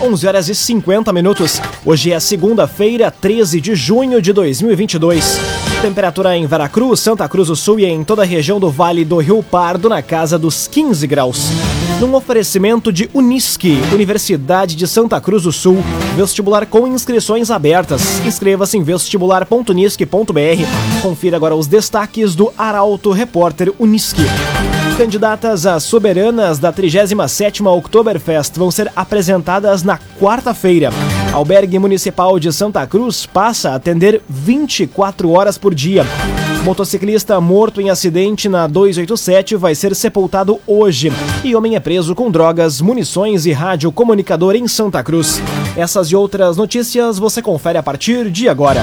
11 horas e 50 minutos. Hoje é segunda-feira, 13 de junho de 2022. Temperatura em Veracruz, Santa Cruz do Sul e em toda a região do Vale do Rio Pardo na casa dos 15 graus. Num oferecimento de Unisque, Universidade de Santa Cruz do Sul, vestibular com inscrições abertas. Inscreva-se em vestibular.unisque.br. Confira agora os destaques do Arauto Repórter Unisque. Candidatas a soberanas da 37ª Oktoberfest vão ser apresentadas na quarta-feira. Albergue Municipal de Santa Cruz passa a atender 24 horas por dia. Motociclista morto em acidente na 287 vai ser sepultado hoje. E homem é preso com drogas, munições e rádio comunicador em Santa Cruz. Essas e outras notícias você confere a partir de agora.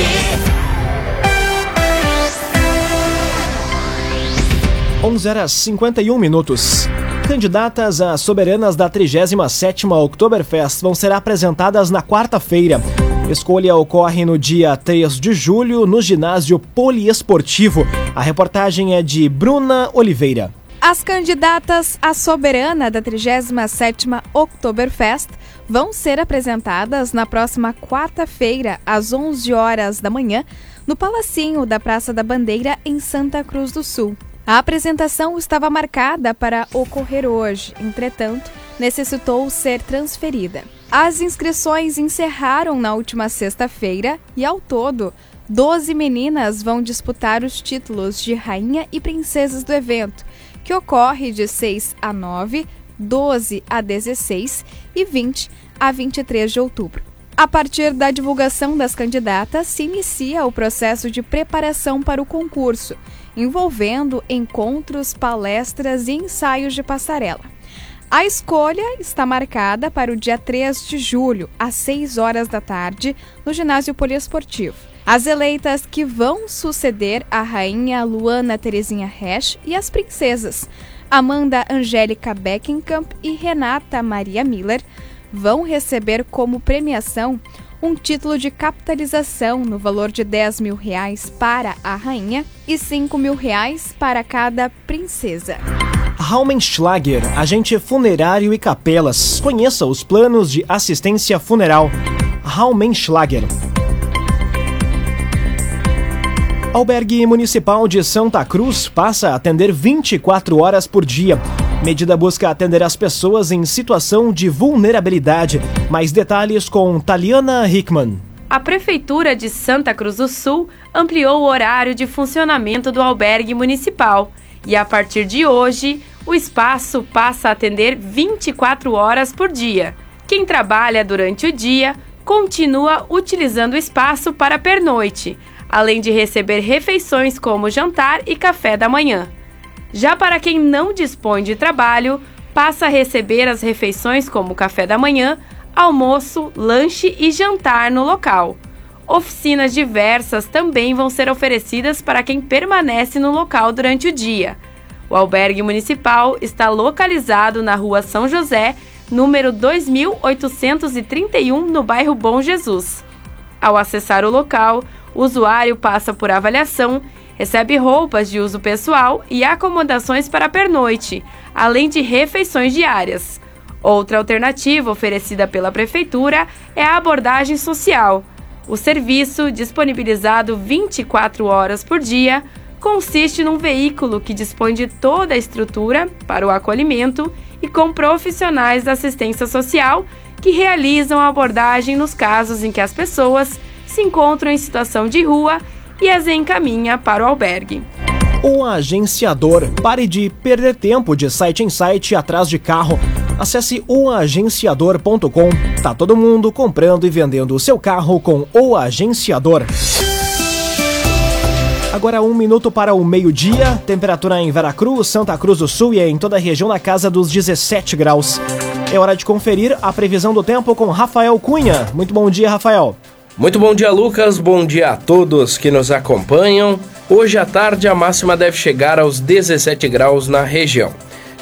11 horas 51 minutos. Candidatas a soberanas da 37ª Oktoberfest vão ser apresentadas na quarta-feira. Escolha ocorre no dia 3 de julho no ginásio poliesportivo. A reportagem é de Bruna Oliveira. As candidatas à soberana da 37ª Oktoberfest vão ser apresentadas na próxima quarta-feira, às 11 horas da manhã, no Palacinho da Praça da Bandeira, em Santa Cruz do Sul. A apresentação estava marcada para ocorrer hoje, entretanto, necessitou ser transferida. As inscrições encerraram na última sexta-feira e, ao todo, 12 meninas vão disputar os títulos de Rainha e Princesas do evento, que ocorre de 6 a 9, 12 a 16 e 20 a 23 de outubro. A partir da divulgação das candidatas, se inicia o processo de preparação para o concurso envolvendo encontros, palestras e ensaios de passarela. A escolha está marcada para o dia 3 de julho, às 6 horas da tarde, no ginásio poliesportivo. As eleitas que vão suceder a rainha Luana Terezinha Resch e as princesas Amanda Angélica Beckenkamp e Renata Maria Miller vão receber como premiação um título de capitalização no valor de 10 mil reais para a rainha e 5 mil reais para cada princesa. Raumenschlager, agente funerário e capelas. Conheça os planos de assistência funeral. Raumenschlager. Albergue Municipal de Santa Cruz passa a atender 24 horas por dia. Medida busca atender as pessoas em situação de vulnerabilidade. Mais detalhes com Taliana Hickman. A Prefeitura de Santa Cruz do Sul ampliou o horário de funcionamento do albergue municipal e, a partir de hoje, o espaço passa a atender 24 horas por dia. Quem trabalha durante o dia continua utilizando o espaço para pernoite, além de receber refeições como jantar e café da manhã. Já para quem não dispõe de trabalho, passa a receber as refeições como café da manhã, almoço, lanche e jantar no local. Oficinas diversas também vão ser oferecidas para quem permanece no local durante o dia. O albergue municipal está localizado na rua São José, número 2831, no bairro Bom Jesus. Ao acessar o local, o usuário passa por avaliação Recebe roupas de uso pessoal e acomodações para pernoite, além de refeições diárias. Outra alternativa oferecida pela Prefeitura é a abordagem social. O serviço, disponibilizado 24 horas por dia, consiste num veículo que dispõe de toda a estrutura para o acolhimento e com profissionais da assistência social que realizam a abordagem nos casos em que as pessoas se encontram em situação de rua e as encaminha para o albergue. O agenciador. Pare de perder tempo de site em site atrás de carro. Acesse oagenciador.com. Tá todo mundo comprando e vendendo o seu carro com o agenciador. Agora um minuto para o meio-dia. Temperatura em Veracruz, Santa Cruz do Sul e em toda a região na casa dos 17 graus. É hora de conferir a previsão do tempo com Rafael Cunha. Muito bom dia, Rafael. Muito bom dia, Lucas. Bom dia a todos que nos acompanham. Hoje à tarde a máxima deve chegar aos 17 graus na região.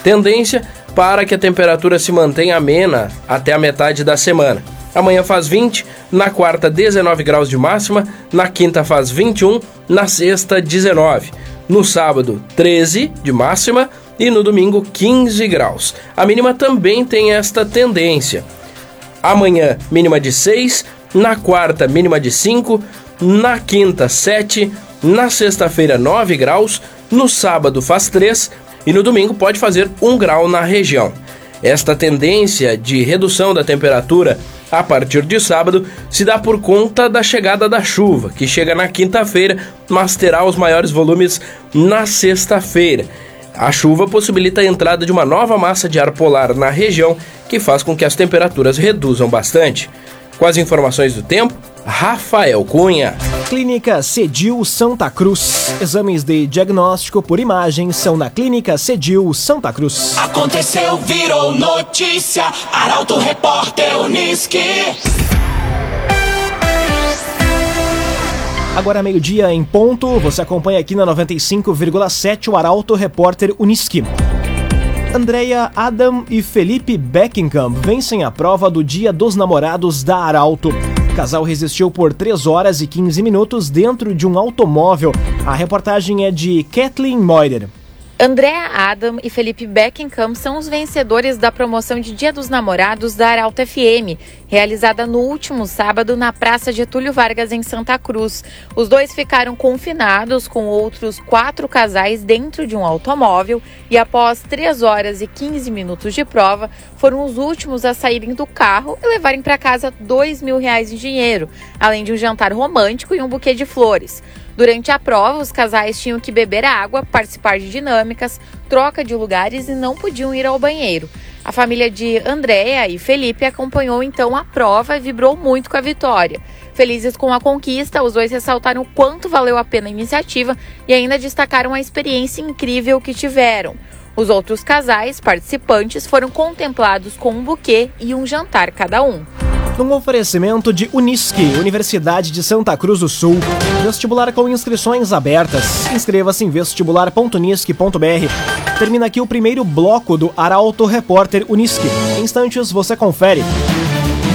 Tendência para que a temperatura se mantenha amena até a metade da semana. Amanhã faz 20, na quarta 19 graus de máxima, na quinta faz 21, na sexta 19, no sábado 13 de máxima e no domingo 15 graus. A mínima também tem esta tendência. Amanhã mínima de 6, na quarta mínima de 5, na quinta 7, na sexta-feira 9 graus, no sábado faz 3 e no domingo pode fazer 1 grau na região. Esta tendência de redução da temperatura a partir de sábado se dá por conta da chegada da chuva, que chega na quinta-feira, mas terá os maiores volumes na sexta-feira. A chuva possibilita a entrada de uma nova massa de ar polar na região, que faz com que as temperaturas reduzam bastante. Com as informações do tempo, Rafael Cunha. Clínica Cedil Santa Cruz. Exames de diagnóstico por imagem são na Clínica Cedil Santa Cruz. Aconteceu, virou notícia. Arauto Repórter Uniski. Agora meio-dia em ponto, você acompanha aqui na 95,7 o Arauto Repórter Uniski. Andrea Adam e Felipe Beckingham vencem a prova do Dia dos Namorados da Arauto casal resistiu por 3 horas e 15 minutos dentro de um automóvel. A reportagem é de Kathleen Moider. Andréa Adam e Felipe Beckenham são os vencedores da promoção de Dia dos Namorados da Arauto FM, realizada no último sábado na Praça Getúlio Vargas, em Santa Cruz. Os dois ficaram confinados com outros quatro casais dentro de um automóvel e, após 3 horas e 15 minutos de prova, foram os últimos a saírem do carro e levarem para casa dois mil reais em dinheiro, além de um jantar romântico e um buquê de flores. Durante a prova, os casais tinham que beber água, participar de dinâmicas, troca de lugares e não podiam ir ao banheiro. A família de Andréa e Felipe acompanhou então a prova e vibrou muito com a vitória. Felizes com a conquista, os dois ressaltaram o quanto valeu a pena a iniciativa e ainda destacaram a experiência incrível que tiveram. Os outros casais participantes foram contemplados com um buquê e um jantar cada um num oferecimento de Unisque, Universidade de Santa Cruz do Sul. Vestibular com inscrições abertas. Inscreva-se em vestibular.unisque.br. Termina aqui o primeiro bloco do Arauto Repórter Unisque. Em instantes você confere.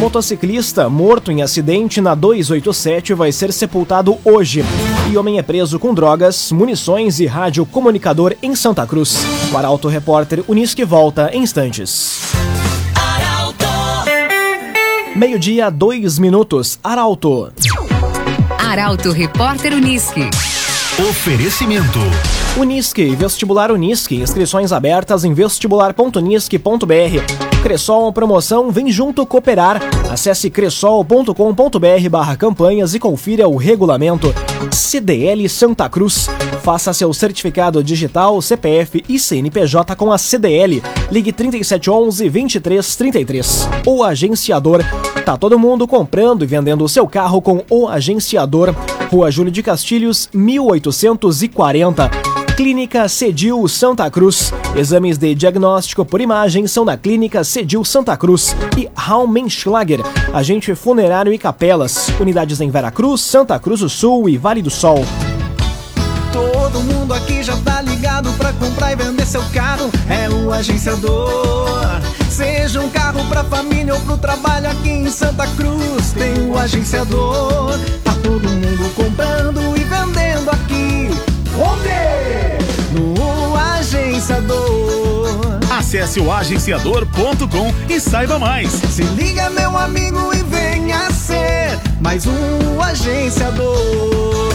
Motociclista morto em acidente na 287 vai ser sepultado hoje. E homem é preso com drogas, munições e rádio comunicador em Santa Cruz. O Arauto Repórter Unisque volta em instantes. Meio-dia, dois minutos. Arauto. Arauto Repórter Unisque. Oferecimento. Unisque, vestibular Unisque, inscrições abertas em vestibular.unisque.br. Cressol promoção Vem Junto Cooperar. Acesse cressol.com.br barra campanhas e confira o regulamento. CDL Santa Cruz. Faça seu certificado digital, CPF e CNPJ com a CDL. Ligue 3711 2333. O agenciador. Tá todo mundo comprando e vendendo o seu carro com o agenciador. Rua Júlio de Castilhos, 1840. Clínica Cedil Santa Cruz. Exames de diagnóstico por imagem são na Clínica Cedil Santa Cruz e Raumenschlager, agente funerário e capelas. Unidades em Veracruz, Santa Cruz do Sul e Vale do Sol. Mundo aqui já tá ligado pra comprar e vender seu carro. É o agenciador. Seja um carro pra família ou pro trabalho aqui em Santa Cruz, tem o agenciador. Tá todo mundo comprando e vendendo aqui. Onde? No agenciador. Acesse o agenciador.com e saiba mais. Se liga, meu amigo, e venha ser mais um agenciador.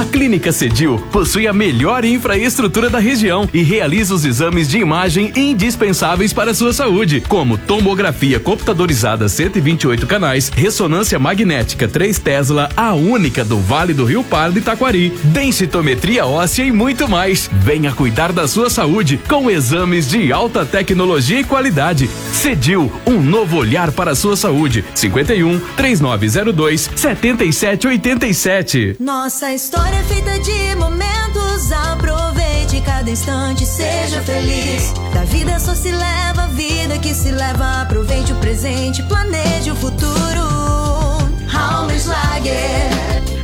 A Clínica Cedil possui a melhor infraestrutura da região e realiza os exames de imagem indispensáveis para a sua saúde, como tomografia computadorizada 128 canais, ressonância magnética 3 Tesla, a única do Vale do Rio Pardo e Taquari, densitometria óssea e muito mais. Venha cuidar da sua saúde com exames de alta tecnologia e qualidade. Cedil, um novo olhar para a sua saúde. 51 3902 7787. Nossa história história é feita de momentos. Aproveite cada instante, seja feliz. Da vida só se leva a vida que se leva. Aproveite o presente, planeje o futuro. How Raumenschlager,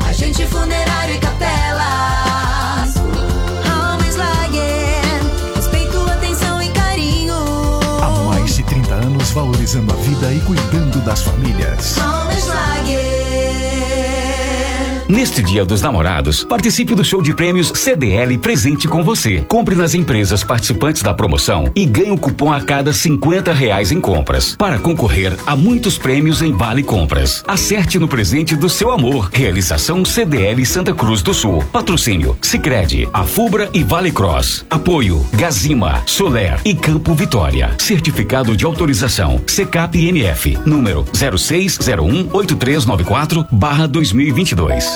agente funerário e capelas. Raumenschlager, respeito, atenção e carinho. Há mais de 30 anos valorizando a vida e cuidando das famílias. Raumenschlager. Neste Dia dos Namorados, participe do show de prêmios CDL presente com você. Compre nas empresas participantes da promoção e ganhe um cupom a cada 50 reais em compras. Para concorrer a muitos prêmios em Vale Compras. Acerte no presente do seu amor. Realização CDL Santa Cruz do Sul. Patrocínio Sicredi, Afubra e Vale Cross. Apoio Gazima, Soler e Campo Vitória. Certificado de autorização CCAP NF. Número 06018394 barra 2022.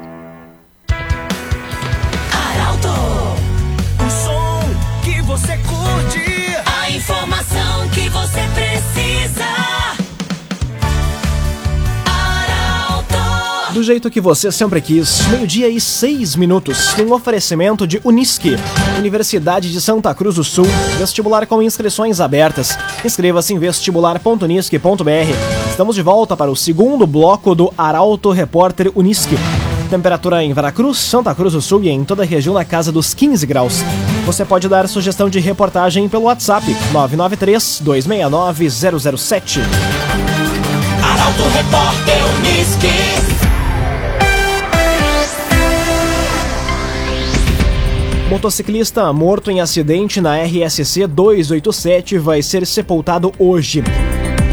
Jeito que você sempre quis, meio-dia e seis minutos, um oferecimento de Unisque, Universidade de Santa Cruz do Sul, vestibular com inscrições abertas. Inscreva-se em vestibular.unisque.br. Estamos de volta para o segundo bloco do Arauto Repórter Unisque. Temperatura em Veracruz, Santa Cruz do Sul e em toda a região na casa dos 15 graus. Você pode dar sugestão de reportagem pelo WhatsApp 993 269 007. Arauto Repórter Unisque. Motociclista morto em acidente na RSC 287 vai ser sepultado hoje.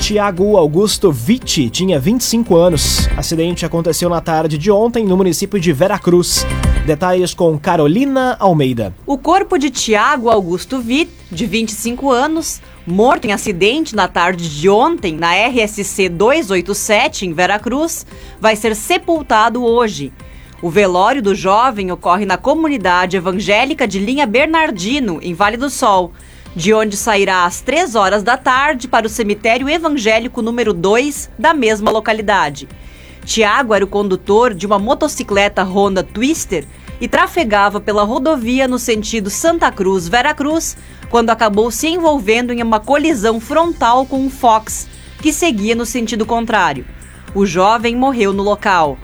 Tiago Augusto Vitti tinha 25 anos. Acidente aconteceu na tarde de ontem no município de Veracruz. Detalhes com Carolina Almeida. O corpo de Tiago Augusto Witt, de 25 anos, morto em acidente na tarde de ontem na RSC 287 em Veracruz, vai ser sepultado hoje. O velório do jovem ocorre na comunidade evangélica de Linha Bernardino, em Vale do Sol, de onde sairá às 3 horas da tarde para o cemitério evangélico número 2 da mesma localidade. Tiago era o condutor de uma motocicleta Honda Twister e trafegava pela rodovia no sentido Santa Cruz-Veracruz quando acabou se envolvendo em uma colisão frontal com um Fox, que seguia no sentido contrário. O jovem morreu no local.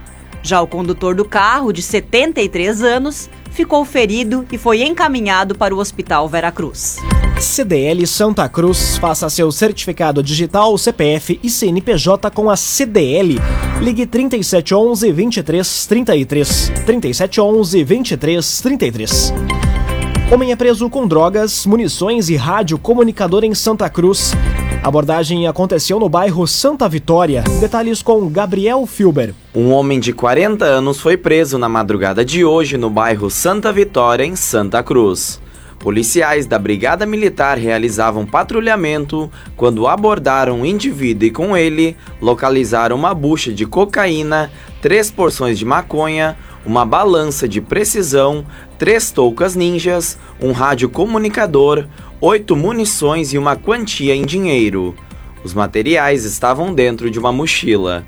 Já o condutor do carro, de 73 anos, ficou ferido e foi encaminhado para o Hospital Veracruz. CDL Santa Cruz faça seu certificado digital, CPF e CNPJ com a CDL. Ligue 3711 2333. 3711 2333. Homem é preso com drogas, munições e rádio comunicador em Santa Cruz. A abordagem aconteceu no bairro Santa Vitória. Detalhes com Gabriel Filber. Um homem de 40 anos foi preso na madrugada de hoje no bairro Santa Vitória, em Santa Cruz. Policiais da Brigada Militar realizavam patrulhamento quando abordaram um indivíduo e com ele localizaram uma bucha de cocaína, três porções de maconha, uma balança de precisão, três toucas ninjas, um rádio comunicador, oito munições e uma quantia em dinheiro. Os materiais estavam dentro de uma mochila.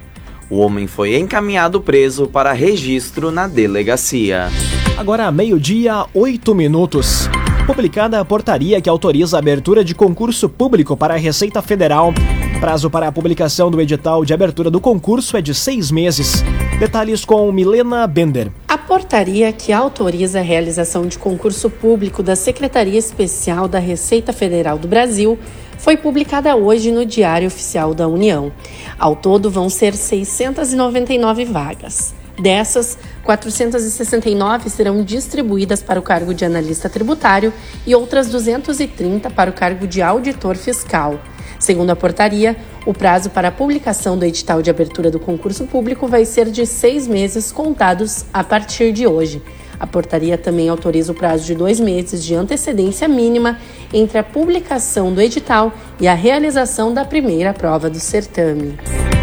O homem foi encaminhado preso para registro na delegacia. Agora, meio-dia, oito minutos. Publicada a portaria que autoriza a abertura de concurso público para a Receita Federal. Prazo para a publicação do edital de abertura do concurso é de seis meses. Detalhes com Milena Bender. A portaria que autoriza a realização de concurso público da Secretaria Especial da Receita Federal do Brasil foi publicada hoje no Diário Oficial da União. Ao todo, vão ser 699 vagas. Dessas, 469 serão distribuídas para o cargo de analista tributário e outras 230 para o cargo de auditor fiscal. Segundo a portaria, o prazo para a publicação do edital de abertura do concurso público vai ser de seis meses contados a partir de hoje. A portaria também autoriza o prazo de dois meses de antecedência mínima entre a publicação do edital e a realização da primeira prova do certame.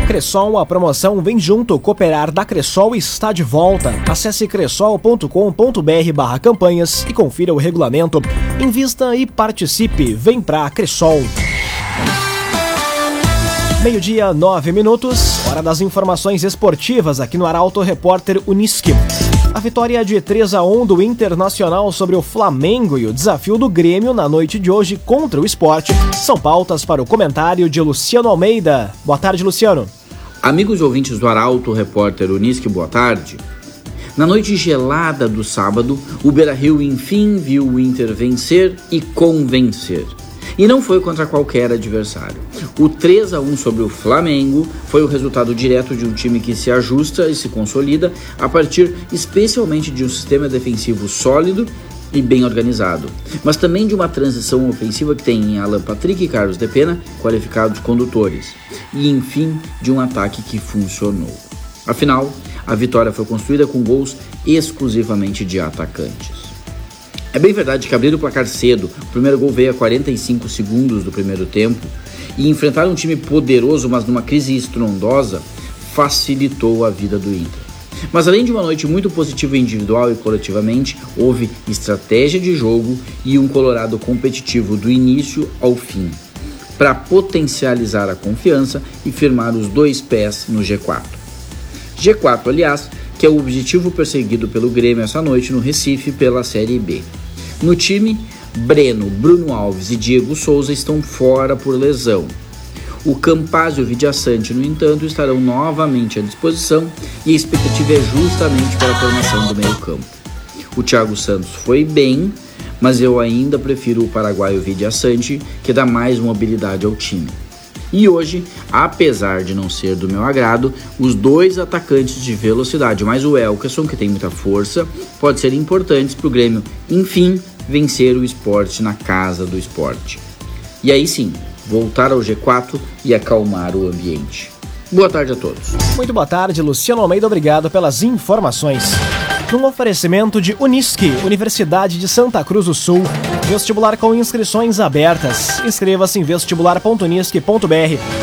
Cressol, a promoção Vem Junto Cooperar da Cressol está de volta. Acesse cressol.com.br barra campanhas e confira o regulamento. Invista e participe. Vem pra Cressol. Meio-dia, nove minutos, hora das informações esportivas aqui no Arauto Repórter Uniski. A vitória de 3 a 1 do Internacional sobre o Flamengo e o desafio do Grêmio na noite de hoje contra o esporte são pautas para o comentário de Luciano Almeida. Boa tarde, Luciano. Amigos ouvintes do Arauto Repórter Uniski, boa tarde. Na noite gelada do sábado, o Beira-Rio enfim viu o Inter vencer e convencer. E não foi contra qualquer adversário. O 3 a 1 sobre o Flamengo foi o resultado direto de um time que se ajusta e se consolida a partir especialmente de um sistema defensivo sólido e bem organizado, mas também de uma transição ofensiva que tem em Alan Patrick e Carlos De Pena qualificados condutores, e enfim de um ataque que funcionou. Afinal, a vitória foi construída com gols exclusivamente de atacantes. É bem verdade que abrir o placar cedo, o primeiro gol veio a 45 segundos do primeiro tempo, e enfrentar um time poderoso, mas numa crise estrondosa, facilitou a vida do Inter. Mas além de uma noite muito positiva individual e coletivamente, houve estratégia de jogo e um Colorado competitivo do início ao fim, para potencializar a confiança e firmar os dois pés no G4. G4, aliás, que é o objetivo perseguido pelo Grêmio essa noite no Recife pela Série B. No time, Breno, Bruno Alves e Diego Souza estão fora por lesão. O Campaz e o Vidiaçante, no entanto, estarão novamente à disposição e a expectativa é justamente para a formação do meio-campo. O Thiago Santos foi bem, mas eu ainda prefiro o paraguaio Vidiaçante, que dá mais mobilidade ao time. E hoje, apesar de não ser do meu agrado, os dois atacantes de velocidade, mais o Elkerson, que tem muita força, pode ser importantes para o Grêmio, enfim, vencer o esporte na casa do esporte. E aí sim, voltar ao G4 e acalmar o ambiente. Boa tarde a todos. Muito boa tarde, Luciano Almeida, obrigado pelas informações. Num oferecimento de Unisque, Universidade de Santa Cruz do Sul, vestibular com inscrições abertas. Inscreva-se em vestibular.unisque.br.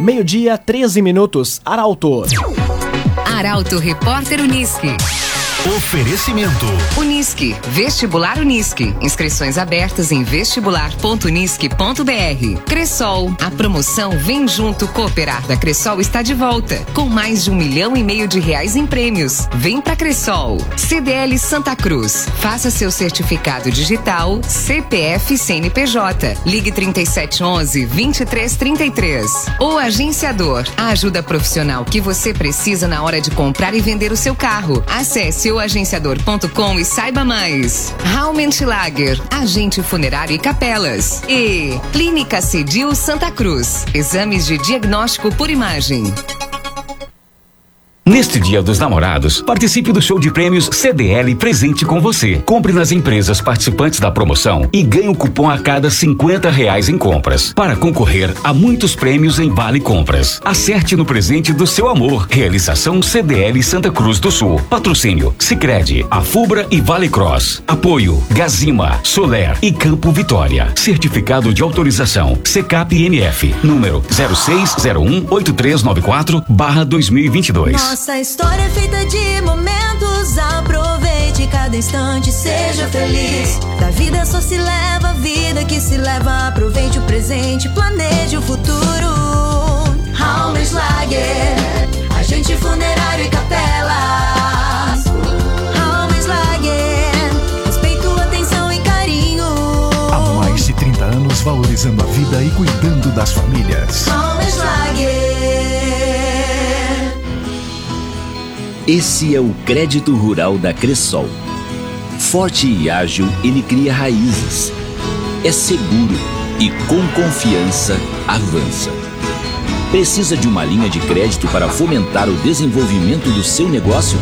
Meio-dia, 13 minutos. Arauto. Arauto Repórter Uniski. Oferecimento. Unisque, Vestibular Unisque. Inscrições abertas em vestibular.unisque.br. Cressol, a promoção Vem Junto Cooperar da Cressol está de volta, com mais de um milhão e meio de reais em prêmios. Vem pra Cressol. CDL Santa Cruz. Faça seu certificado digital, CPF CNPJ. Ligue 3711 2333. O Agenciador, a ajuda profissional que você precisa na hora de comprar e vender o seu carro. Acesse agenciador.com e saiba mais. Raumentlager, agente funerário e capelas. E Clínica Cedil Santa Cruz, exames de diagnóstico por imagem. Neste Dia dos Namorados, participe do show de prêmios CDL presente com você. Compre nas empresas participantes da promoção e ganhe um cupom a cada 50 reais em compras. Para concorrer a muitos prêmios em Vale Compras. Acerte no presente do seu amor. Realização CDL Santa Cruz do Sul. Patrocínio Sicredi, Afubra e Vale Cross. Apoio Gazima, Soler e Campo Vitória. Certificado de autorização CCAP NF. Número 06018394 barra 2022. Nossa história é feita de momentos. Aproveite cada instante, seja feliz. Da vida só se leva a vida que se leva. Aproveite o presente, planeje o futuro. Raumenschlager, agente funerário e capelas. Raumenschlager, respeito, atenção e carinho. Há mais de 30 anos valorizando a vida e cuidando das famílias. Raumenschlager. Esse é o crédito rural da Cressol. Forte e ágil, ele cria raízes. É seguro e com confiança avança. Precisa de uma linha de crédito para fomentar o desenvolvimento do seu negócio?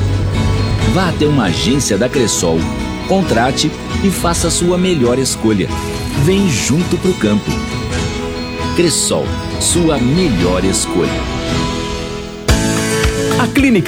Vá até uma agência da Cressol, contrate e faça a sua melhor escolha. Vem junto pro campo. Cressol, sua melhor escolha. A Clínica